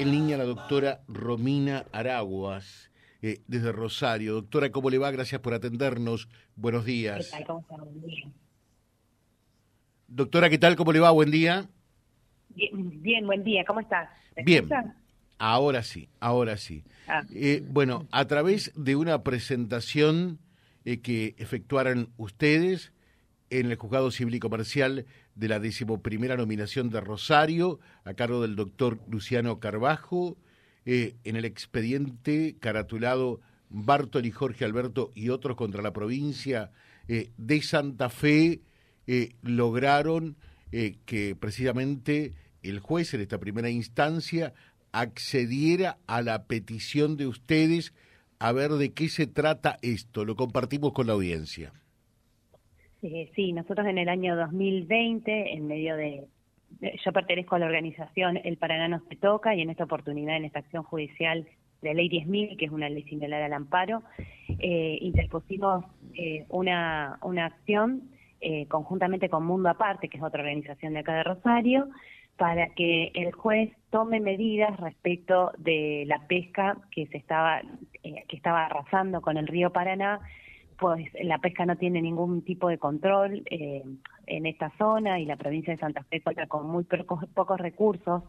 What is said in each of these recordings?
en línea la doctora Romina Araguas, eh, desde Rosario. Doctora, ¿cómo le va? Gracias por atendernos. Buenos días. ¿Qué tal? ¿Cómo está? Buen día. Doctora, ¿qué tal? ¿Cómo le va? Buen día. Bien, bien, buen día. ¿Cómo estás? ¿Me Bien. Ahora sí, ahora sí. Ah. Eh, bueno, a través de una presentación eh, que efectuaron ustedes en el Juzgado Civil y Comercial de la decimoprimera nominación de Rosario, a cargo del doctor Luciano Carbajo, eh, en el expediente caratulado Bartoli, Jorge Alberto y otros contra la provincia eh, de Santa Fe, eh, lograron que precisamente el juez en esta primera instancia accediera a la petición de ustedes a ver de qué se trata esto. Lo compartimos con la audiencia. Eh, sí, nosotros en el año 2020, en medio de... Yo pertenezco a la organización El Paraná nos te toca y en esta oportunidad, en esta acción judicial de ley 10.000, que es una ley similar al amparo, eh, interpusimos eh, una, una acción eh, conjuntamente con Mundo Aparte, que es otra organización de acá de Rosario, para que el juez tome medidas respecto de la pesca que se estaba eh, que estaba arrasando con el río Paraná pues la pesca no tiene ningún tipo de control eh, en esta zona y la provincia de Santa Fe cuenta con muy pocos, pocos recursos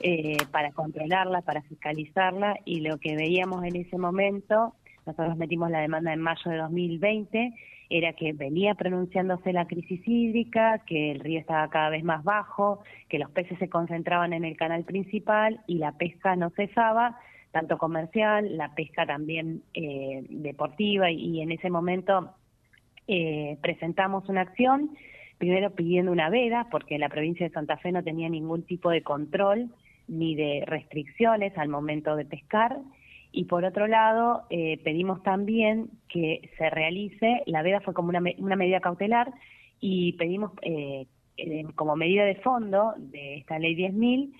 eh, para controlarla, para fiscalizarla y lo que veíamos en ese momento, nosotros metimos la demanda en mayo de 2020, era que venía pronunciándose la crisis hídrica, que el río estaba cada vez más bajo, que los peces se concentraban en el canal principal y la pesca no cesaba, tanto comercial, la pesca también eh, deportiva, y, en ese momento eh, presentamos una acción, primero pidiendo una veda, porque la provincia de Santa Fe no tenía ningún tipo de control ni de restricciones al momento de pescar, y por otro lado eh, pedimos también que se realice, la veda fue como una, una medida cautelar, y pedimos eh, como medida de fondo de esta ley 10.000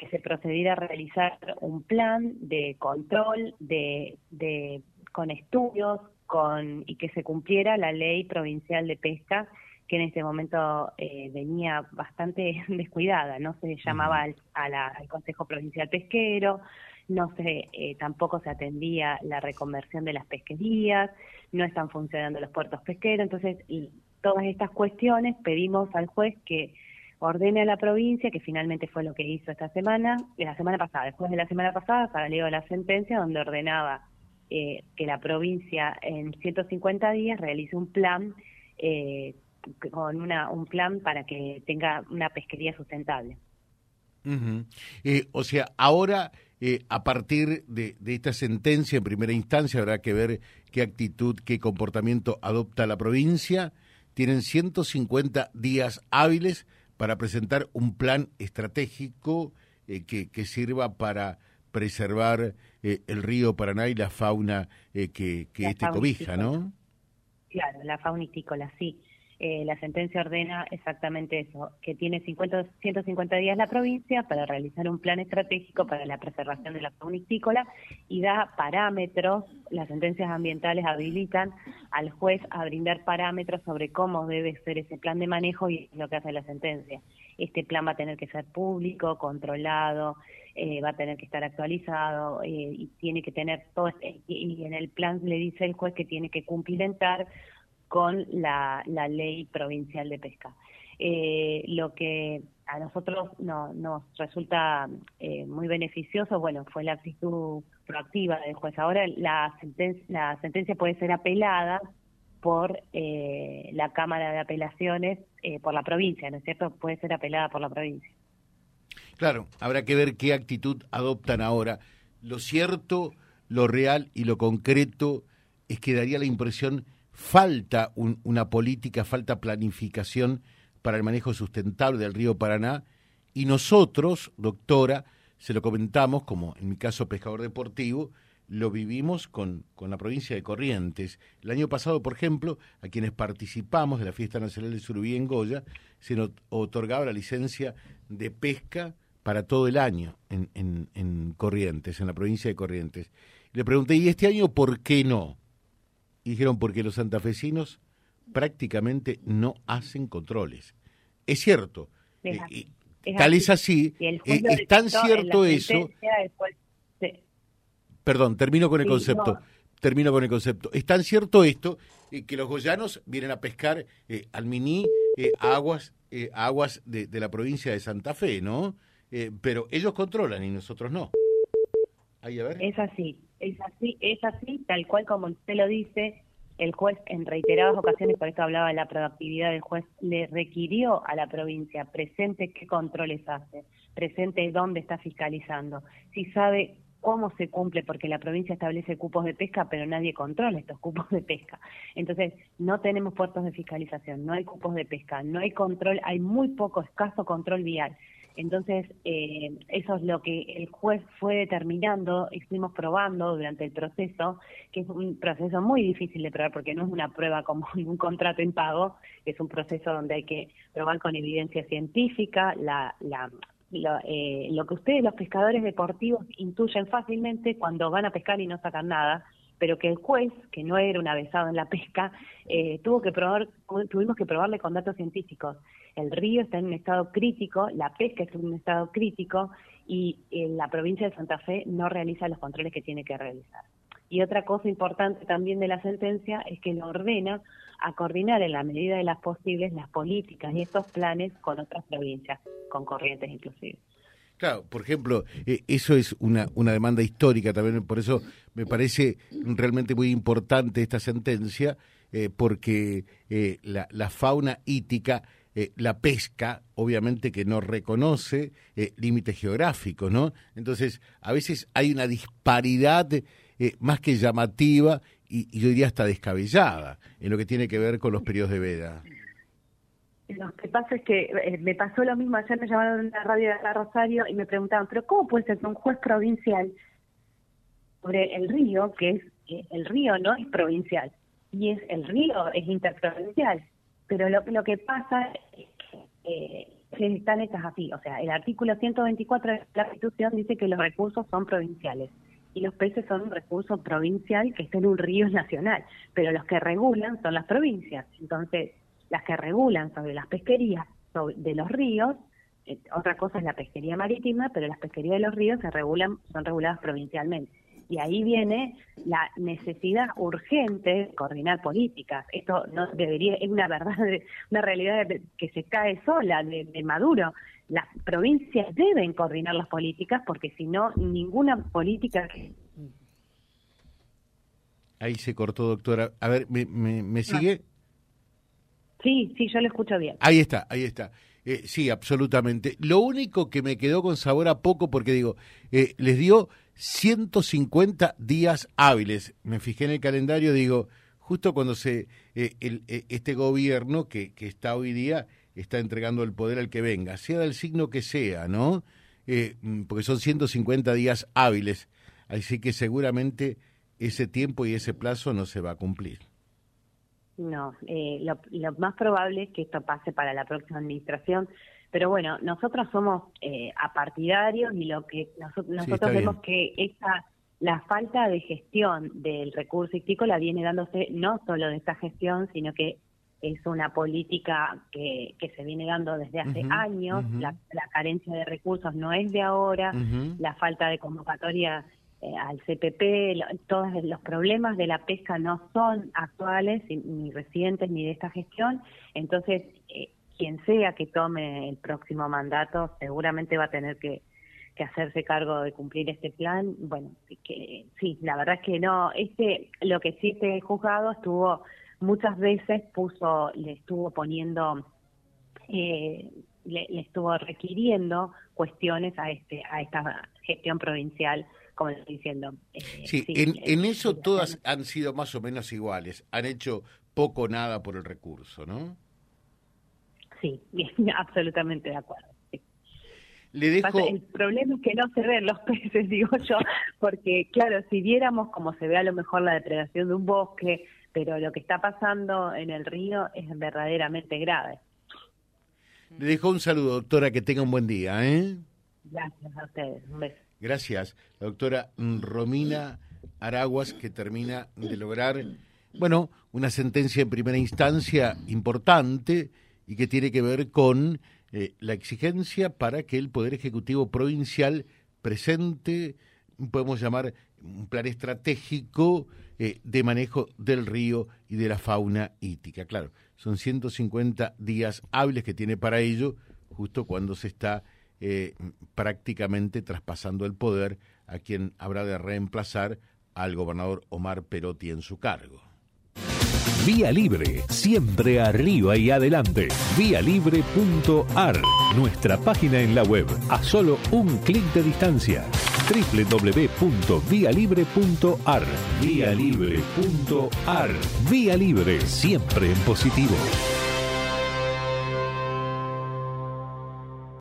que se procediera a realizar un plan de control de, de con estudios con y que se cumpliera la ley provincial de pesca que en este momento eh, venía bastante descuidada no se llamaba al, a la- al Consejo Provincial Pesquero no se eh, tampoco se atendía la reconversión de las pesquerías no están funcionando los puertos pesqueros. Entonces y todas estas cuestiones pedimos al juez que ordene a la provincia, que finalmente fue lo que hizo esta semana, la semana pasada, después de la semana pasada salió la sentencia donde ordenaba eh, que la provincia en 150 días realice un plan eh, con una, un plan para que tenga una pesquería sustentable. Eh, o sea, ahora, eh, a partir de, de esta sentencia en primera instancia, habrá que ver qué actitud, qué comportamiento adopta la provincia. Tienen 150 días hábiles para presentar un plan estratégico eh, que, que sirva para preservar eh, el río Paraná y la fauna eh, que, que La este fauna cobija, ¿no? Claro, la faunícola, sí. Eh, la sentencia ordena exactamente eso, que tiene 50, 150 días la provincia para realizar un plan estratégico para la preservación de la faunícola y da parámetros, las sentencias ambientales habilitan al juez a brindar parámetros sobre cómo debe ser ese plan de manejo y lo que hace la sentencia. Este plan va a tener que ser público, controlado, eh, va a tener que estar actualizado eh, y tiene que tener todo, y en el plan le dice el juez que tiene que cumplimentar con la, la ley provincial de pesca. Eh, lo que a nosotros no, nos resulta eh, muy beneficioso, bueno, fue la actitud proactiva del juez. Ahora la, senten- la sentencia puede ser apelada por eh, la Cámara de Apelaciones, eh, por la provincia, ¿no es cierto? Puede ser apelada por la provincia. Claro, habrá que ver qué actitud adoptan ahora. Lo cierto, lo real y lo concreto es que daría la impresión falta un- una política, falta planificación para el manejo sustentable del río Paraná y nosotros, doctora, se lo comentamos, como en mi caso pescador deportivo, lo vivimos con, con la provincia de Corrientes. El año pasado, por ejemplo, a quienes participamos de la Fiesta Nacional de Surubí en Goya, se nos otorgaba la licencia de pesca para todo el año en, en, en Corrientes, en la provincia de Corrientes. Le pregunté, ¿y este año por qué no? Y dijeron, porque los santafesinos prácticamente no hacen controles. Es cierto, Es eh, tal es así, eh, es tan cierto eso. Perdón, termino con el concepto. Termino con el concepto. Es tan cierto esto eh, que los goyanos vienen a pescar al Miní aguas, aguas de, de, la provincia de Santa Fe, ¿no? pero ellos controlan y nosotros no. Ahí, a ver. Es así, es así, es así, tal cual como usted lo dice el juez en reiteradas ocasiones, por eso hablaba de la productividad del juez, le requirió a la provincia presente qué controles hace, presente dónde está fiscalizando, si sabe cómo se cumple, porque la provincia establece cupos de pesca, pero nadie controla estos cupos de pesca. Entonces, no tenemos puertos de fiscalización, no hay cupos de pesca, no hay control, hay muy poco, escaso control vial. Entonces, eh, eso es lo que el juez fue determinando, estuvimos probando durante el proceso, que es un proceso muy difícil de probar porque no es una prueba como un contrato en pago, es un proceso donde hay que probar con evidencia científica la, la, lo, eh, lo que ustedes, los pescadores deportivos, intuyen fácilmente cuando van a pescar y no sacan nada, pero que el juez, que no era un avesado en la pesca, eh, tuvo que probar, tuvimos que probarle con datos científicos. El río está en un estado crítico, la pesca está en un estado crítico y eh, la provincia de Santa Fe no realiza los controles que tiene que realizar. Y otra cosa importante también de la sentencia es que lo ordena a coordinar en la medida de las posibles las políticas y estos planes con otras provincias, con corrientes inclusive. Claro, por ejemplo, eh, eso es una, una demanda histórica también, por eso me parece realmente muy importante esta sentencia, eh, porque la, la, fauna hítica, la pesca, obviamente que no reconoce límites geográficos, ¿no? Entonces, a veces hay una disparidad más que llamativa y, y, yo diría hasta descabellada en lo que tiene que ver con los periodos de veda. Lo que pasa es que eh, me pasó lo mismo, ayer me llamaron en la radio de Rosario y me preguntaban, pero ¿cómo puede ser que un juez provincial sobre el río, que es eh, el río no es provincial, y es el río es interprovincial, pero lo, lo que pasa es que eh, están hechas así, o sea, el artículo 124 de la Constitución dice que los recursos son provinciales y los peces son un recurso provincial que está en un río nacional, pero los que regulan son las provincias. Entonces, las que regulan sobre las pesquerías de los ríos, eh, otra cosa es la pesquería marítima, pero las pesquerías de los ríos se regulan, son reguladas provincialmente. Y ahí viene la necesidad urgente de coordinar políticas. Esto no debería, es una verdad, una realidad que se cae sola de, de Maduro. Las provincias deben coordinar las políticas porque si no, ninguna política Ahí se cortó, doctora. A ver, ¿me, me, sigue? Sí, sí, yo lo escucho bien. Ahí está, ahí está. Eh, sí, absolutamente. Lo único que me quedó con sabor a poco, porque digo, eh, les dio 150 días hábiles. Me fijé en el calendario, digo, justo cuando se eh, el, este gobierno que, que está hoy día está entregando el poder al que venga, sea del signo que sea, ¿no? Mm, porque son 150 días hábiles. Así que seguramente ese tiempo y ese plazo no se va a cumplir. No, eh, lo, más probable es que esto pase para la próxima administración, pero bueno, nosotros somos eh, apartidarios y lo que nosotros vemos que esta la falta de gestión del recurso la viene dándose no solo de esta gestión, sino que es una política que, que se viene dando desde hace años, la, carencia de recursos no es de ahora, la falta de convocatoria eh, al CPP, todos los problemas de la pesca no son actuales, ni recientes, ni de esta gestión. Entonces, eh, quien sea que tome el próximo mandato, seguramente va a tener que, hacerse cargo de cumplir este plan. Bueno, sí, la verdad es que no. Este, lo que sí este juzgado estuvo muchas veces puso, le estuvo poniendo, eh, le, le estuvo requiriendo cuestiones a este, a esta gestión provincial como estoy diciendo. Eh, sí, en, eso todas han sido más o menos iguales, han hecho poco o nada por el recurso, ¿no? Sí, absolutamente de acuerdo. Le dejo... El problema es que no se ven los peces, digo yo, porque claro, si viéramos como se ve a lo mejor la depredación de un bosque, pero lo que está pasando en el río es verdaderamente grave. Le dejo un saludo, doctora, que tenga un buen día. ¿eh? Gracias a ustedes, un beso. Gracias, la doctora Romina Araguas, que termina de lograr, bueno, una sentencia en primera instancia importante y que tiene que ver con eh, la exigencia para que el Poder Ejecutivo Provincial presente, podemos llamar, un plan estratégico eh, de manejo del río y de la fauna ítica. Claro, son 150 días hábiles que tiene para ello, justo cuando se está eh, prácticamente traspasando el poder a quien habrá de reemplazar al gobernador Omar Perotti en su cargo. Vía Libre, siempre arriba y adelante. Vialibre.ar, nuestra página en la web, a solo un clic de distancia. www.vialibre.ar. Vialibre.ar. Vía Libre, siempre en positivo.